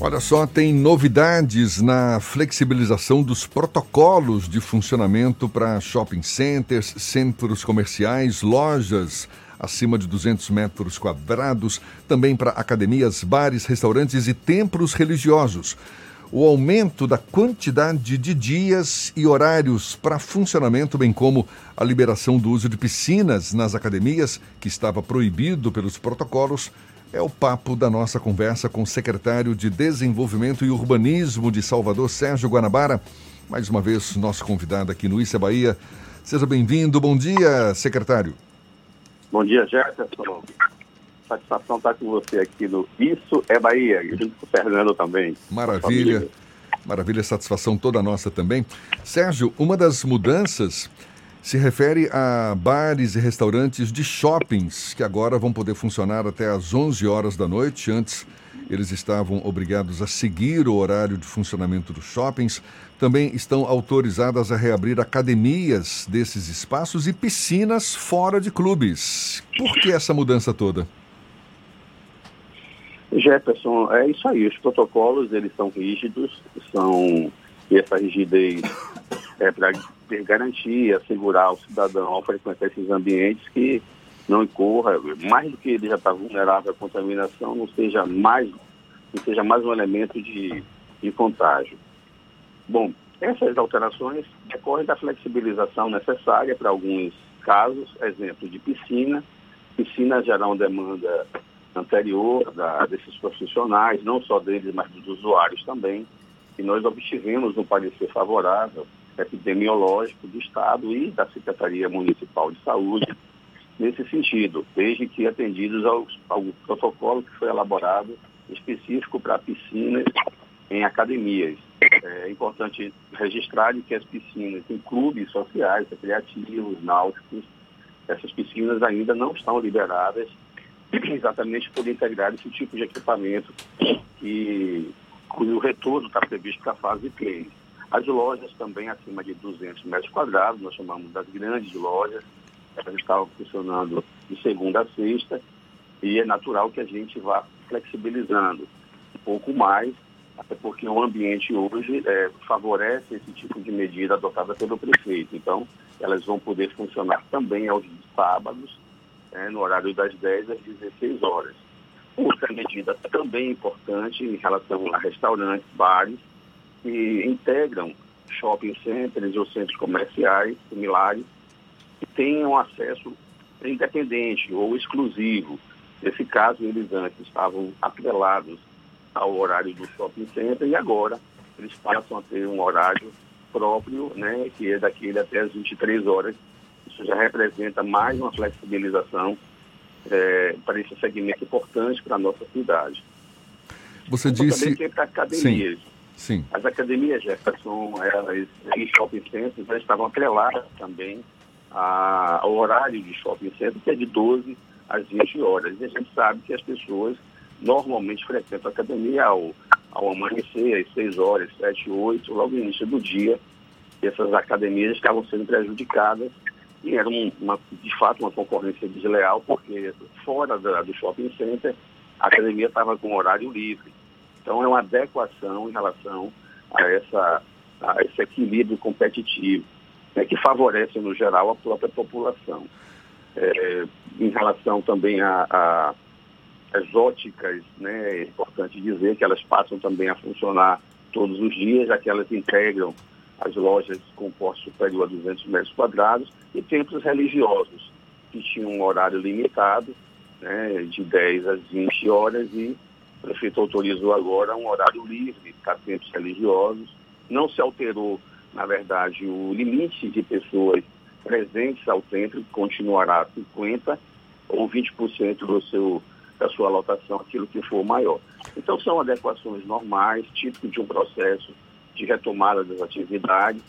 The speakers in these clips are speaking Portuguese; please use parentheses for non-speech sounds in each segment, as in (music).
Olha só, tem novidades na flexibilização dos protocolos de funcionamento para shopping centers, centros comerciais, lojas acima de 200 metros quadrados, também para academias, bares, restaurantes e templos religiosos. O aumento da quantidade de dias e horários para funcionamento, bem como a liberação do uso de piscinas nas academias, que estava proibido pelos protocolos, é o papo da nossa conversa com o secretário de Desenvolvimento e Urbanismo de Salvador, Sérgio Guanabara. Mais uma vez, nosso convidado aqui no Issa Bahia. Seja bem-vindo. Bom dia, secretário. Bom dia, Jefferson. Satisfação estar com você aqui no Isso é Bahia, junto com o Fernando também. Maravilha. Maravilha, satisfação toda nossa também. Sérgio, uma das mudanças se refere a bares e restaurantes de shoppings que agora vão poder funcionar até às 11 horas da noite. Antes, eles estavam obrigados a seguir o horário de funcionamento dos shoppings. Também estão autorizadas a reabrir academias desses espaços e piscinas fora de clubes. Por que essa mudança toda? Jefferson, é isso aí. Os protocolos eles são rígidos, são e essa rigidez é para ter garantia, assegurar o cidadão ao frequentar esses ambientes que não incorra, mais do que ele já está vulnerável à contaminação, não seja mais, não seja mais um elemento de, de contágio. Bom, essas alterações decorrem da flexibilização necessária para alguns casos, exemplo de piscina. Piscina gerar uma demanda anterior da, desses profissionais, não só deles, mas dos usuários também. E nós obtivemos um parecer favorável epidemiológico do Estado e da Secretaria Municipal de Saúde nesse sentido, desde que atendidos ao, ao protocolo que foi elaborado específico para piscinas em academias. É importante registrar que as piscinas em clubes sociais, recreativos, náuticos, essas piscinas ainda não estão liberadas exatamente por integrar esse tipo de equipamento que, cujo retorno está previsto para a fase 3. As lojas também acima de 200 metros quadrados, nós chamamos das grandes lojas, elas estavam funcionando de segunda a sexta, e é natural que a gente vá flexibilizando um pouco mais, até porque o ambiente hoje é, favorece esse tipo de medida adotada pelo prefeito. Então, elas vão poder funcionar também aos sábados, é, no horário das 10 às 16 horas. Outra medida também importante em relação a restaurantes, bares, que integram shopping centers ou centros comerciais similares que tenham acesso independente ou exclusivo. Nesse caso, eles antes estavam atrelados ao horário do shopping center e agora eles passam a ter um horário próprio, né, que é daquele até as 23 horas. Isso já representa mais uma flexibilização é, para esse segmento importante para a nossa cidade. Você disse... Também tem para academias. Sim. Sim. As academias, Jefferson, elas, em shopping centers, elas estavam atreladas também ao horário de shopping center, que é de 12 às 20 horas. E a gente sabe que as pessoas normalmente frequentam a academia ao, ao amanhecer, às 6 horas, 7, 8, logo no início do dia. E essas academias estavam sendo prejudicadas e era um, uma, de fato uma concorrência desleal, porque fora da, do shopping center, a academia estava com horário livre. Então, é uma adequação em relação a, essa, a esse equilíbrio competitivo, né, que favorece, no geral, a própria população. É, em relação também a, a as óticas, né, é importante dizer que elas passam também a funcionar todos os dias, já que elas integram as lojas com porte superior a 200 metros quadrados e templos religiosos, que tinham um horário limitado, né, de 10 às 20 horas e o prefeito autorizou agora um horário livre para templos religiosos. Não se alterou, na verdade, o limite de pessoas presentes ao templo, que continuará 50% ou 20% do seu, da sua lotação, aquilo que for maior. Então, são adequações normais, típicas de um processo de retomada das atividades,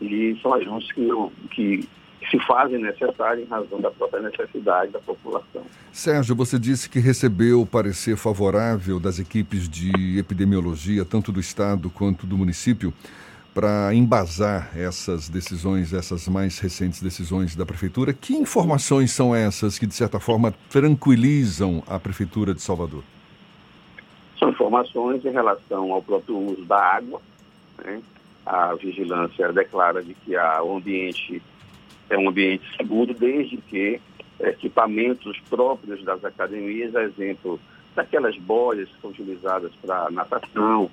e são ajustes que, que se fazem necessários em razão da própria necessidade da população. Sérgio, você disse que recebeu o parecer favorável das equipes de epidemiologia, tanto do Estado quanto do município, para embasar essas decisões, essas mais recentes decisões da Prefeitura. Que informações são essas que, de certa forma, tranquilizam a Prefeitura de Salvador? São informações em relação ao próprio uso da água. Né? A vigilância declara de que o ambiente é um ambiente seguro desde que equipamentos próprios das academias, a exemplo daquelas boias que são utilizadas para natação,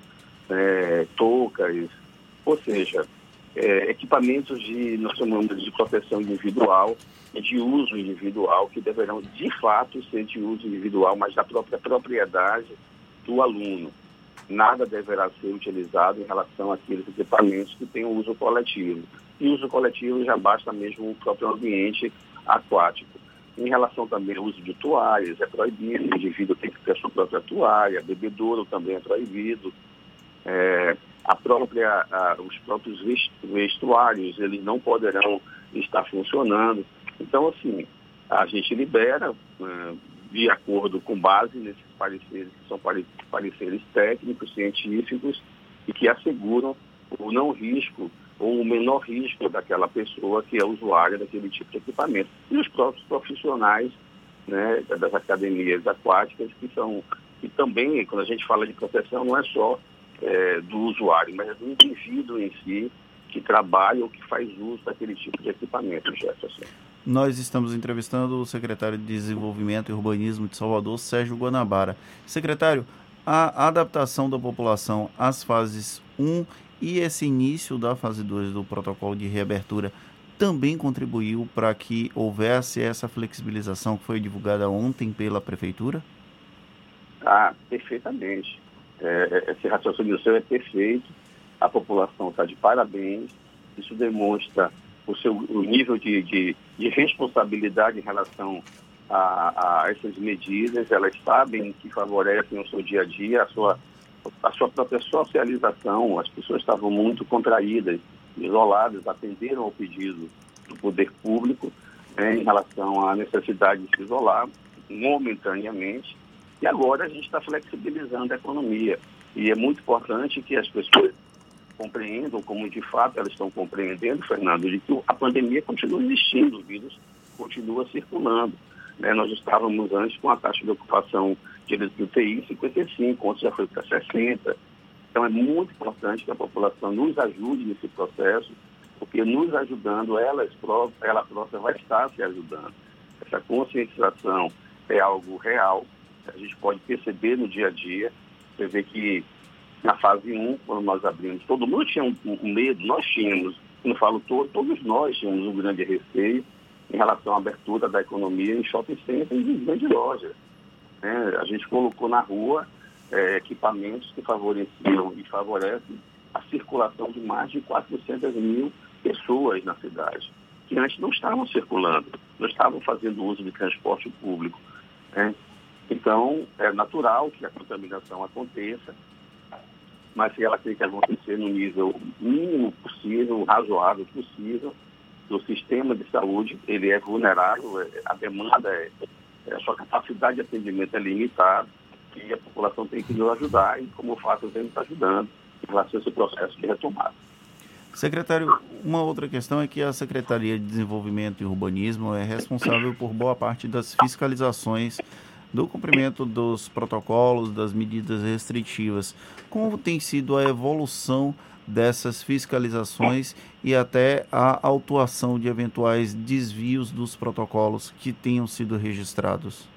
é, toucas, ou seja, é, equipamentos de, nós chamamos de proteção individual de uso individual, que deverão de fato ser de uso individual, mas da própria propriedade do aluno. Nada deverá ser utilizado em relação àqueles equipamentos que têm uso coletivo. E uso coletivo já basta mesmo o próprio ambiente aquático. Em relação também ao uso de toalhas, é proibido, o indivíduo tem que ter a sua própria toalha, bebedouro também é proibido. É, a própria, a, os próprios vestuários, eles não poderão estar funcionando. Então, assim, a gente libera, é, de acordo com base nesses pareceres, que são pareceres técnicos, científicos, e que asseguram o não risco ou o menor risco daquela pessoa que é usuária daquele tipo de equipamento. E os próprios profissionais né, das academias aquáticas, que são, que também, quando a gente fala de proteção, não é só é, do usuário, mas é do indivíduo em si que trabalha ou que faz uso daquele tipo de equipamento, Jefferson. Nós estamos entrevistando o secretário de Desenvolvimento e Urbanismo de Salvador, Sérgio Guanabara. Secretário, a adaptação da população às fases 1 e esse início da fase 2 do protocolo de reabertura também contribuiu para que houvesse essa flexibilização que foi divulgada ontem pela Prefeitura? Ah, perfeitamente. É, esse raciocínio seu é perfeito, a população está de parabéns, isso demonstra o seu o nível de, de, de responsabilidade em relação a, a, essas medidas, elas sabem que favorecem o seu dia a dia, a sua a sua própria socialização, as pessoas estavam muito contraídas, isoladas, atenderam ao pedido do poder público né, em relação à necessidade de se isolar momentaneamente. E agora a gente está flexibilizando a economia. E é muito importante que as pessoas compreendam, como de fato elas estão compreendendo, Fernando, de que a pandemia continua existindo, o vírus continua circulando. Né? Nós estávamos antes com a taxa de ocupação de UTI 55, ontem já foi para 60. Então é muito importante que a população nos ajude nesse processo, porque nos ajudando, ela, ela própria vai estar se ajudando. Essa conscientização é algo real, a gente pode perceber no dia a dia. Você vê que na fase 1, quando nós abrimos, todo mundo tinha um, um medo, nós tínhamos, não falo todo, todos nós tínhamos um grande receio em relação à abertura da economia em shopping centers e em grandes lojas. Né? A gente colocou na rua é, equipamentos que favoreciam e favorecem a circulação de mais de 400 mil pessoas na cidade, que antes não estavam circulando, não estavam fazendo uso de transporte público. Né? Então, é natural que a contaminação aconteça, mas se ela tem que acontecer no nível mínimo possível, razoável possível, do sistema de saúde, ele é vulnerável, é, a demanda é a sua capacidade de atendimento é limitada e a população tem que nos ajudar e, como o fato, vem nos ajudando em relação a esse processo de retomada. Secretário, uma outra questão é que a Secretaria de Desenvolvimento e Urbanismo é responsável por boa parte das fiscalizações do cumprimento dos protocolos, das medidas restritivas. Como tem sido a evolução dessas fiscalizações e até a autuação de eventuais desvios dos protocolos que tenham sido registrados?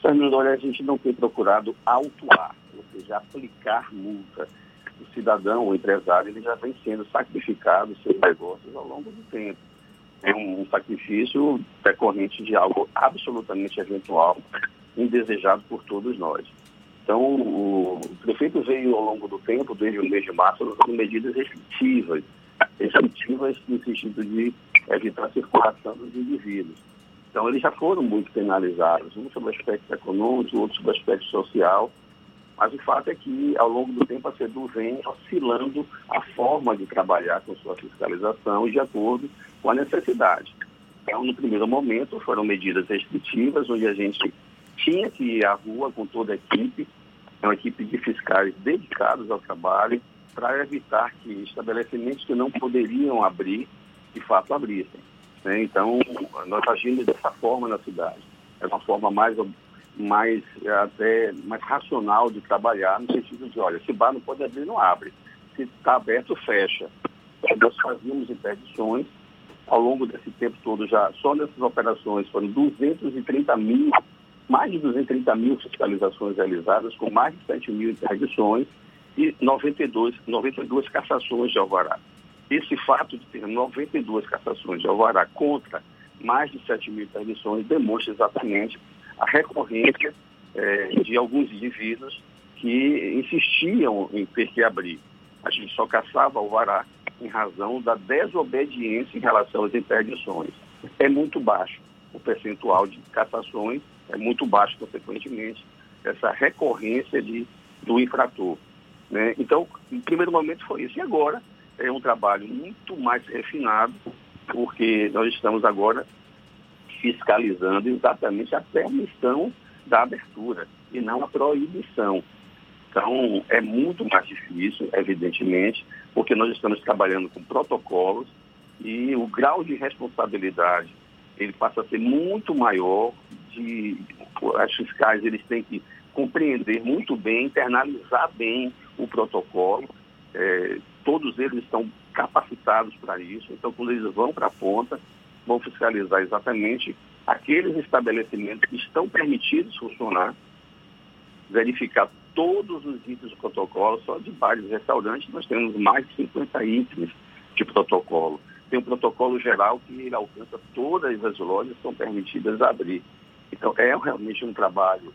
Fernando, olha, a gente não tem procurado autuar, ou seja, aplicar multa. O cidadão, o empresário, ele já vem sendo sacrificado seus negócios ao longo do tempo. É um sacrifício decorrente de algo absolutamente eventual, indesejado por todos nós. Então, o prefeito veio ao longo do tempo, desde o mês de março, adotando medidas restritivas, restritivas no sentido de evitar a circulação dos indivíduos. Então, eles já foram muito penalizados, um sobre o aspecto econômico, outro sobre o aspecto social, mas o fato é que, ao longo do tempo, a CEDU vem oscilando a forma de trabalhar com sua fiscalização de acordo com a necessidade. Então, no primeiro momento, foram medidas restritivas, onde a gente tinha que ir à rua com toda a equipe, é uma equipe de fiscais dedicados ao trabalho, para evitar que estabelecimentos que não poderiam abrir, de fato abrissem. Né? Então, nós agimos dessa forma na cidade. É uma forma mais mais até mais racional de trabalhar, no sentido de, olha, se bar não pode abrir, não abre. Se está aberto, fecha. Nós fazíamos interdições ao longo desse tempo todo já, só nessas operações foram 230 mil, mais de 230 mil fiscalizações realizadas, com mais de 7 mil interdições e 92, 92 cassações de alvará. Esse fato de ter 92 cassações de alvará contra mais de 7 mil interdições demonstra exatamente a recorrência eh, de alguns indivíduos que insistiam em ter que abrir. A gente só caçava alvará em razão da desobediência em relação às interdições. É muito baixo o percentual de cassações, é muito baixo, consequentemente, essa recorrência de, do infrator. Né? Então, em primeiro momento foi isso. E agora é um trabalho muito mais refinado, porque nós estamos agora fiscalizando exatamente a permissão da abertura e não a proibição. Então, é muito mais difícil, evidentemente, porque nós estamos trabalhando com protocolos e o grau de responsabilidade ele passa a ser muito maior. De, as fiscais eles têm que compreender muito bem, internalizar bem o protocolo. É, todos eles estão capacitados para isso. Então, quando eles vão para a ponta, vão fiscalizar exatamente aqueles estabelecimentos que estão permitidos funcionar, verificar todos os itens do protocolo, só de bares e restaurantes nós temos mais de 50 itens de protocolo. Tem um protocolo geral que ele alcança todas as lojas que são permitidas abrir. Então é realmente um trabalho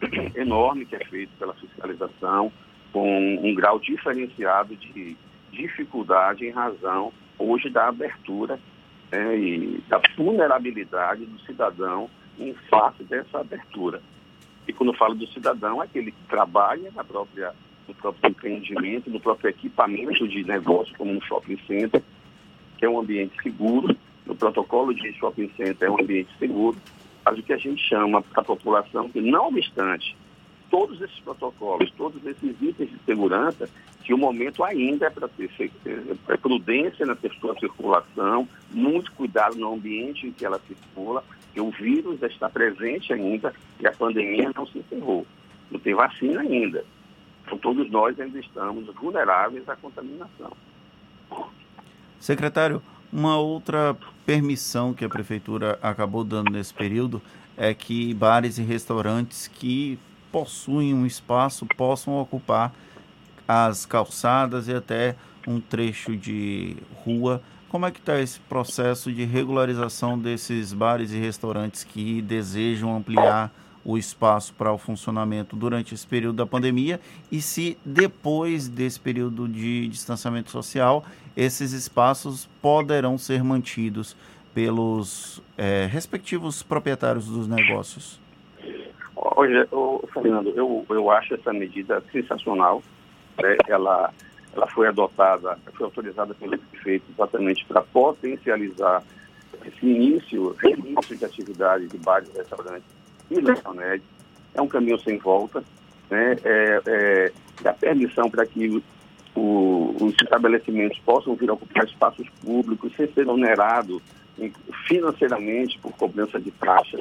(clears throat) enorme que é feito pela fiscalização, com um grau diferenciado de dificuldade em razão hoje da abertura né, e da vulnerabilidade do cidadão em face dessa abertura. E quando falo do cidadão, é aquele que trabalha na própria, no próprio empreendimento, no próprio equipamento de negócio, como um shopping center, que é um ambiente seguro, no protocolo de shopping center é um ambiente seguro, mas o que a gente chama para a população que, não obstante todos esses protocolos, todos esses itens de segurança, que o momento ainda é para ter é prudência na sua circulação, muito cuidado no ambiente em que ela circula, que o vírus está presente ainda e a pandemia não se encerrou. Não tem vacina ainda. Então, todos nós ainda estamos vulneráveis à contaminação. Secretário, uma outra permissão que a prefeitura acabou dando nesse período é que bares e restaurantes que possuem um espaço possam ocupar as calçadas e até um trecho de rua. Como é que está esse processo de regularização desses bares e restaurantes que desejam ampliar o espaço para o funcionamento durante esse período da pandemia e se depois desse período de distanciamento social esses espaços poderão ser mantidos pelos é, respectivos proprietários dos negócios? Hoje, Fernando, eu, eu acho essa medida sensacional. Né? Ela ela foi adotada, foi autorizada pelo prefeito exatamente para potencializar esse início, reinício de atividade de bares e restaurantes e lanchonetes. É um caminho sem volta, né? É, é, dá permissão para que o, os estabelecimentos possam vir a ocupar espaços públicos sem ser onerado financeiramente por cobrança de taxas.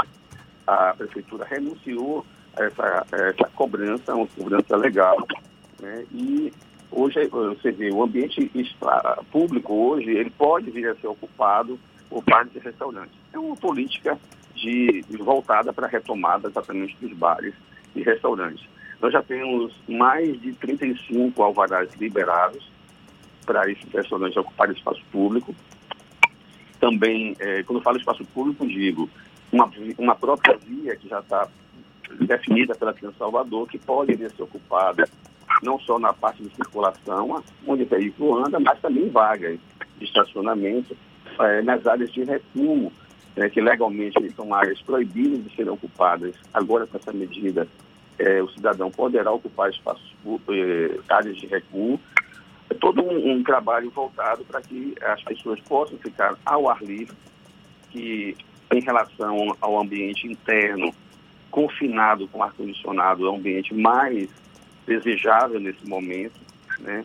A prefeitura renunciou a essa, a essa cobrança, uma cobrança legal, né? e Hoje, você vê, o ambiente público hoje, ele pode vir a ser ocupado por bares e restaurantes. É uma política de, de voltada para a retomada exatamente dos bares e restaurantes. Nós já temos mais de 35 alvarás liberados para esses restaurantes ocuparem espaço público. Também, é, quando falo espaço público, digo uma, uma própria via que já está definida pela Criança Salvador, que pode ser ocupada não só na parte de circulação, onde o veículo anda, mas também vagas de estacionamento é, nas áreas de recuo, é, que legalmente são áreas proibidas de serem ocupadas. Agora, com essa medida, é, o cidadão poderá ocupar espaços, é, áreas de recuo. É todo um, um trabalho voltado para que as pessoas possam ficar ao ar livre, que em relação ao ambiente interno, confinado com ar-condicionado, é um ambiente mais desejável nesse momento, né?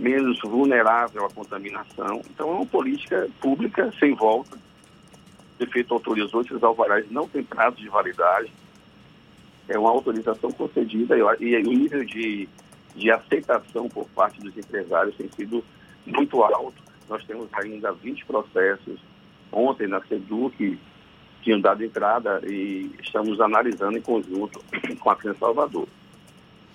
menos vulnerável à contaminação. Então, é uma política pública sem volta. O prefeito autorizou esses alvarás não têm prazo de validade. é uma autorização concedida e, e o nível de, de aceitação por parte dos empresários tem sido muito alto. Nós temos ainda 20 processos ontem na SEDUC tinham dado entrada e estamos analisando em conjunto (clears throat) com a Crença Salvador.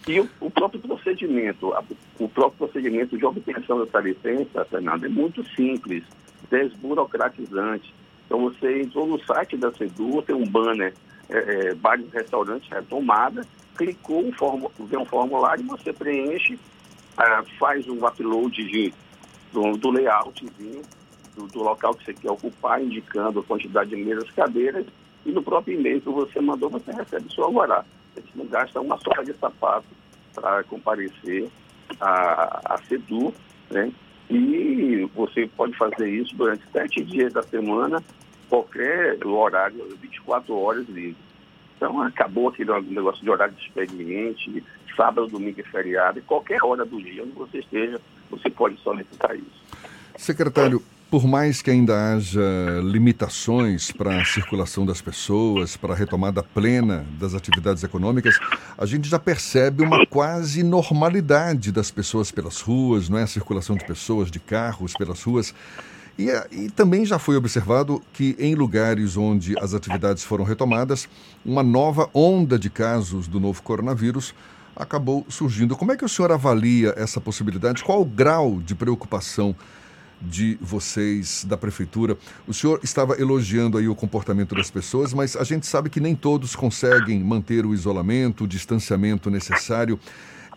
E o, o, próprio procedimento, o próprio procedimento de obtenção dessa licença, Fernando, é muito simples, desburocratizante. Então você entrou no site da SEDU, tem um banner, é, é, bares restaurantes retomada, clicou, um um formulário, você preenche, é, faz um upload de, do, do layoutzinho, do, do, local que você quer ocupar, indicando a quantidade de mesas, cadeiras, e no próprio e-mail que você mandou, você recebe seu alvará. Gente não gasta uma sola de sapato para comparecer à, SEDU, né? E você pode fazer isso durante sete dias da semana, qualquer horário, 24 horas livre. Então acabou aquele negócio de horário de expediente, sábado, domingo e feriado, qualquer hora do dia onde você esteja, você pode solicitar isso. Secretário, por mais que ainda haja limitações para a circulação das pessoas, para a retomada plena das atividades econômicas, a gente já percebe uma quase normalidade das pessoas pelas ruas, não é? A circulação de pessoas, de carros pelas ruas. E, e, também já foi observado que em lugares onde as atividades foram retomadas, uma nova onda de casos do novo coronavírus acabou surgindo. Como é que o senhor avalia essa possibilidade? Qual o grau de preocupação de vocês da prefeitura. O senhor estava elogiando aí o comportamento das pessoas, mas a gente sabe que nem todos conseguem manter o isolamento, o distanciamento necessário.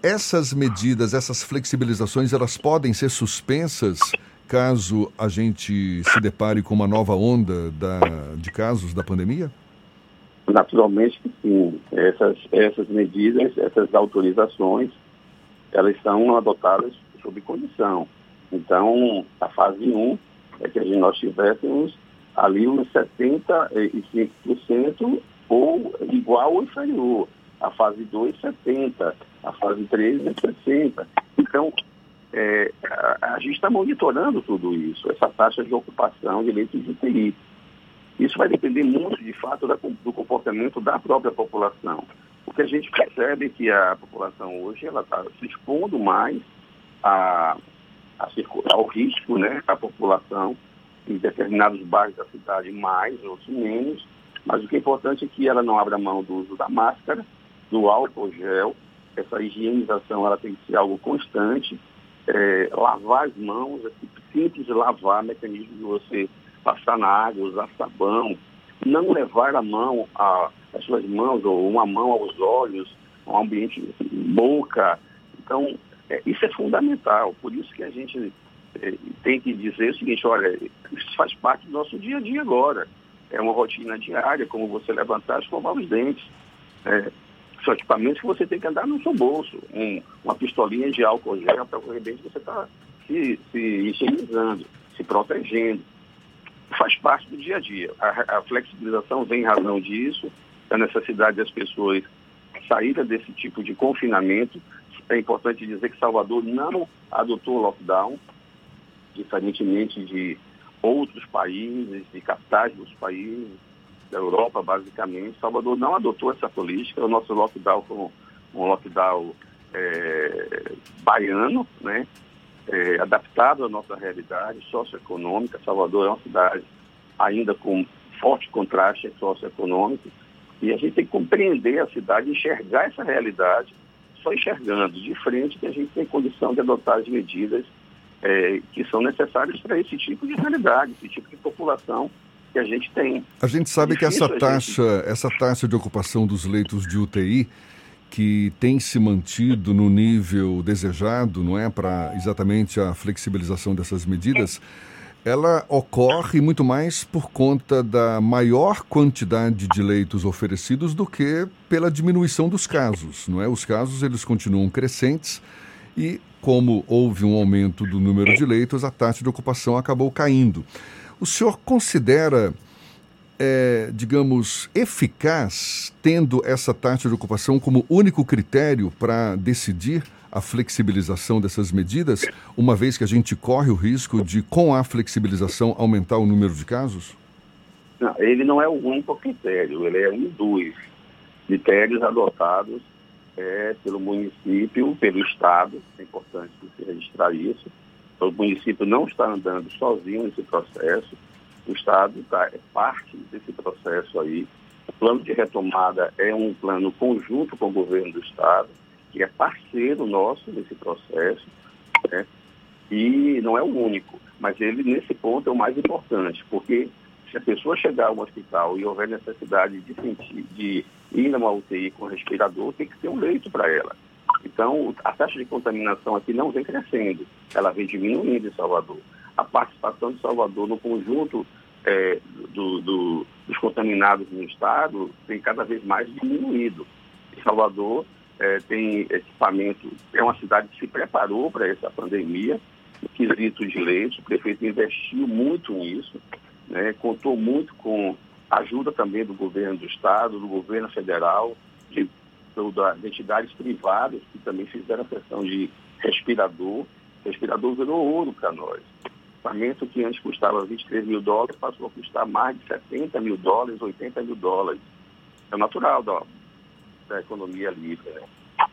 Essas medidas, essas flexibilizações, elas podem ser suspensas caso a gente se depare com uma nova onda da, de casos da pandemia? Naturalmente que sim. Essas, essas medidas, essas autorizações, elas são adotadas sob condição. Então, a fase 1 é que nós tivéssemos ali uns 75% ou igual ou inferior. A fase 2, 70%. A fase 3 é 60%. Então, é, a, a, gente está monitorando tudo isso, essa taxa de ocupação de leitos de UTI. Isso vai depender muito, de fato, da, do comportamento da própria população. Porque a gente percebe que a população hoje ela está se expondo mais a a ao risco, né, a população em determinados bairros da cidade mais, outros menos, mas o que é importante é que ela não abra mão do uso da máscara, do álcool gel, essa higienização ela tem que ser algo constante, é, lavar as mãos, é simples lavar, mecanismo de você passar na água, usar sabão, não levar a mão, a, as suas mãos, ou uma mão aos olhos, ao ambiente boca. Então, é, isso é fundamental, por isso que a gente é, tem que dizer o seguinte, olha, isso faz parte do nosso dia a dia agora. É uma rotina diária, como você levantar e escovar os dentes. É, são equipamentos que você tem que andar no seu bolso. Um, uma pistolinha de álcool gel para correr bem você está se, se higienizando, se protegendo. Faz parte do dia a dia. A, a flexibilização vem em razão disso, da necessidade das pessoas saírem desse tipo de confinamento, é importante dizer que Salvador não adotou lockdown, diferentemente de outros países, de capitais dos países, da Europa, basicamente. Salvador não adotou essa política. O nosso lockdown foi um lockdown é, baiano, né? É, adaptado à nossa realidade socioeconômica. Salvador é uma cidade ainda com forte contraste socioeconômico. E a gente tem que compreender a cidade, enxergar essa realidade só enxergando de frente que a gente tem condição de adotar as medidas é, que são necessárias para esse tipo de realidade, esse tipo de população que a gente tem. A gente sabe que essa taxa, gente... essa taxa de ocupação dos leitos de UTI que tem se mantido no nível desejado, não é, para exatamente a flexibilização dessas medidas. É ela ocorre muito mais por conta da maior quantidade de leitos oferecidos do que pela diminuição dos casos, não é? Os casos eles continuam crescentes e como houve um aumento do número de leitos, a taxa de ocupação acabou caindo. O senhor considera, é, digamos, eficaz tendo essa taxa de ocupação como único critério para decidir a flexibilização dessas medidas, uma vez que a gente corre o risco de, com a flexibilização, aumentar o número de casos? Não, ele não é o único critério, ele é um dos. critérios adotados é, pelo município, pelo Estado, é importante se registrar isso. O município não está andando sozinho nesse processo, o Estado tá, é parte desse processo aí. O plano de retomada é um plano conjunto com o governo do Estado, que é parceiro nosso nesse processo, né? e não é o único, mas ele, nesse ponto, é o mais importante, porque se a pessoa chegar ao hospital e houver necessidade de, sentir, de ir numa UTI com respirador, tem que ter um leito para ela. Então, a taxa de contaminação aqui não vem crescendo, ela vem diminuindo em Salvador. A participação de Salvador no conjunto é, do, do, dos contaminados no estado tem cada vez mais diminuído. Salvador é, tem equipamento, é uma cidade que se preparou para essa pandemia, no quesito de leite, o prefeito investiu muito nisso, né, contou muito com ajuda também do governo do estado, do governo federal, de, das entidades privadas que também fizeram a questão de respirador. O respirador virou ouro para nós. Equipamento que antes custava 23 mil dólares passou a custar mais de 70 mil dólares, 80 mil dólares. É natural da, da economia livre, né?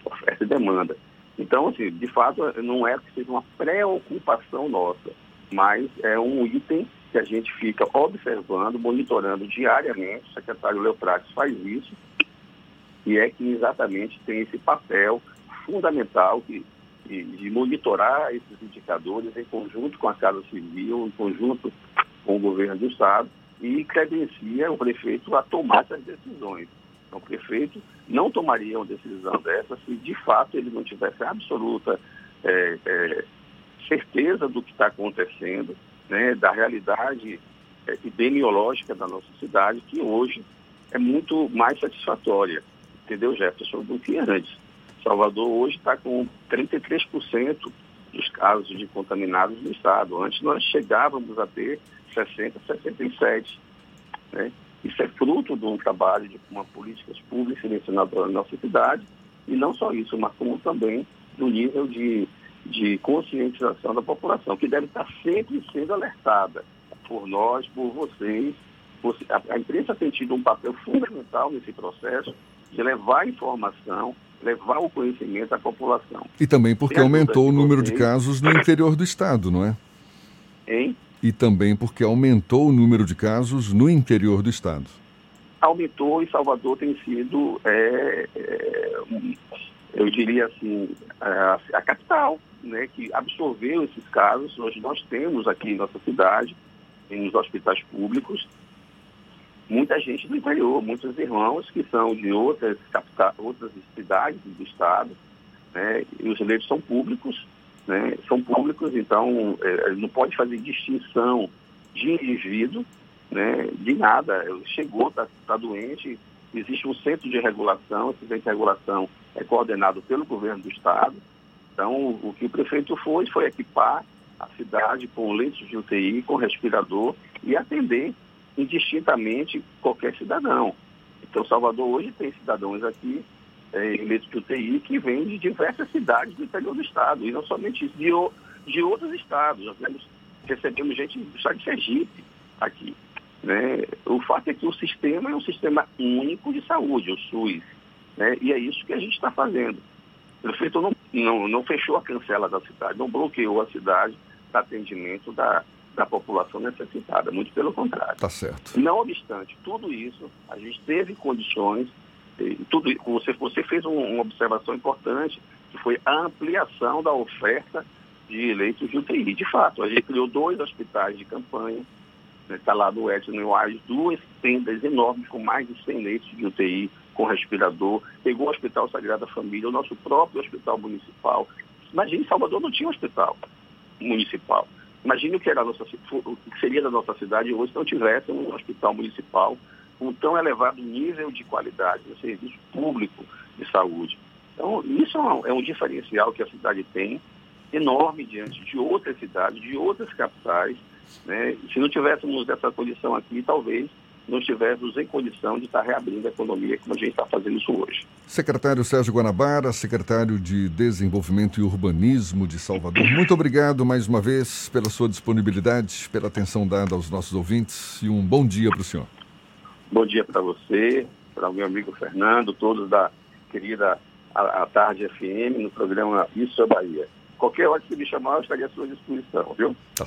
oferta e demanda. Então, assim, de fato, não é que seja uma preocupação nossa, mas é um item que a gente fica observando, monitorando diariamente. O secretário Leoprates faz isso, e é que exatamente tem esse papel fundamental de, de, de monitorar esses indicadores em conjunto com a Casa Civil, em conjunto com o governo do Estado, e credencia o prefeito a tomar essas decisões. Então, o prefeito não tomaria uma decisão dessa se de fato ele não tivesse absoluta é, é, certeza do que está acontecendo, né, da realidade é, epidemiológica da nossa cidade, que hoje é muito mais satisfatória, entendeu, Jefferson, do que antes. Salvador hoje está com 33% dos casos de contaminados no estado. Antes nós chegávamos a ter 60, 67. Né? Isso é fruto de um trabalho de uma políticas públicas selecionadas na nossa cidade, e não só isso, mas como também do nível de, de conscientização da população, que deve estar sempre sendo alertada por nós, por vocês. A, a imprensa tem tido um papel fundamental nesse processo de levar informação, levar o conhecimento à população. E também porque aumentou o número vocês... de casos no interior do estado, não é? Hein? E também porque aumentou o número de casos no interior do estado. Aumentou e Salvador tem sido, é, é, eu diria assim, a, a, capital, né, que absorveu esses casos. Hoje nós temos aqui em nossa cidade, nos hospitais públicos, muita gente do interior, muitos irmãos que são de outras, outras cidades do estado, né, e os leitos são públicos, né, são públicos, então é, não pode fazer distinção de indivíduo, né, de nada. Chegou, está tá doente, existe um centro de regulação, esse centro de regulação é coordenado pelo governo do estado. Então, o que o prefeito foi, foi equipar a cidade com leitos de UTI, com respirador e atender indistintamente qualquer cidadão. Então, Salvador hoje tem cidadãos aqui é, eleitos de UTI que vêm de diversas cidades do interior do estado, e não somente isso, de, de outros estados. Nós temos, recebemos gente do estado de Sergipe aqui. Né? O fato é que o sistema é um sistema único de saúde, o SUS, né? e é isso que a gente está fazendo. O prefeito não, não, não fechou a cancela da cidade, não bloqueou a cidade para atendimento da, da população necessitada, muito pelo contrário. Tá certo. Não obstante tudo isso, a gente teve condições tudo, você, você fez um, uma observação importante, que foi a ampliação da oferta de leitos de UTI. De fato, a gente criou dois hospitais de campanha, está né, lá do Edson e Oasis, duas tendas enormes com mais de 100 leitos de UTI, com respirador, pegou o Hospital Sagrada Família, o nosso próprio hospital municipal. Imagine, Salvador não tinha hospital municipal. Imagine o que, era nossa, o que seria da nossa cidade hoje se não tivesse um hospital municipal com tão elevado nível de qualidade no serviço público de saúde. Então, isso é um, é um diferencial que a cidade tem, enorme diante de outras cidades, de outras capitais. Né? Se não tivéssemos essa condição aqui, talvez não estivéssemos em condição de estar reabrindo a economia como a gente está fazendo isso hoje. Secretário Sérgio Guanabara, secretário de Desenvolvimento e Urbanismo de Salvador, muito obrigado mais uma vez pela sua disponibilidade, pela atenção dada aos nossos ouvintes e um bom dia para o senhor. Bom dia para você, para o meu amigo Fernando, todos da querida a, a Tarde FM, no programa Isso é Bahia. Qualquer hora que me chamar, eu estaria à sua disposição, viu? Tá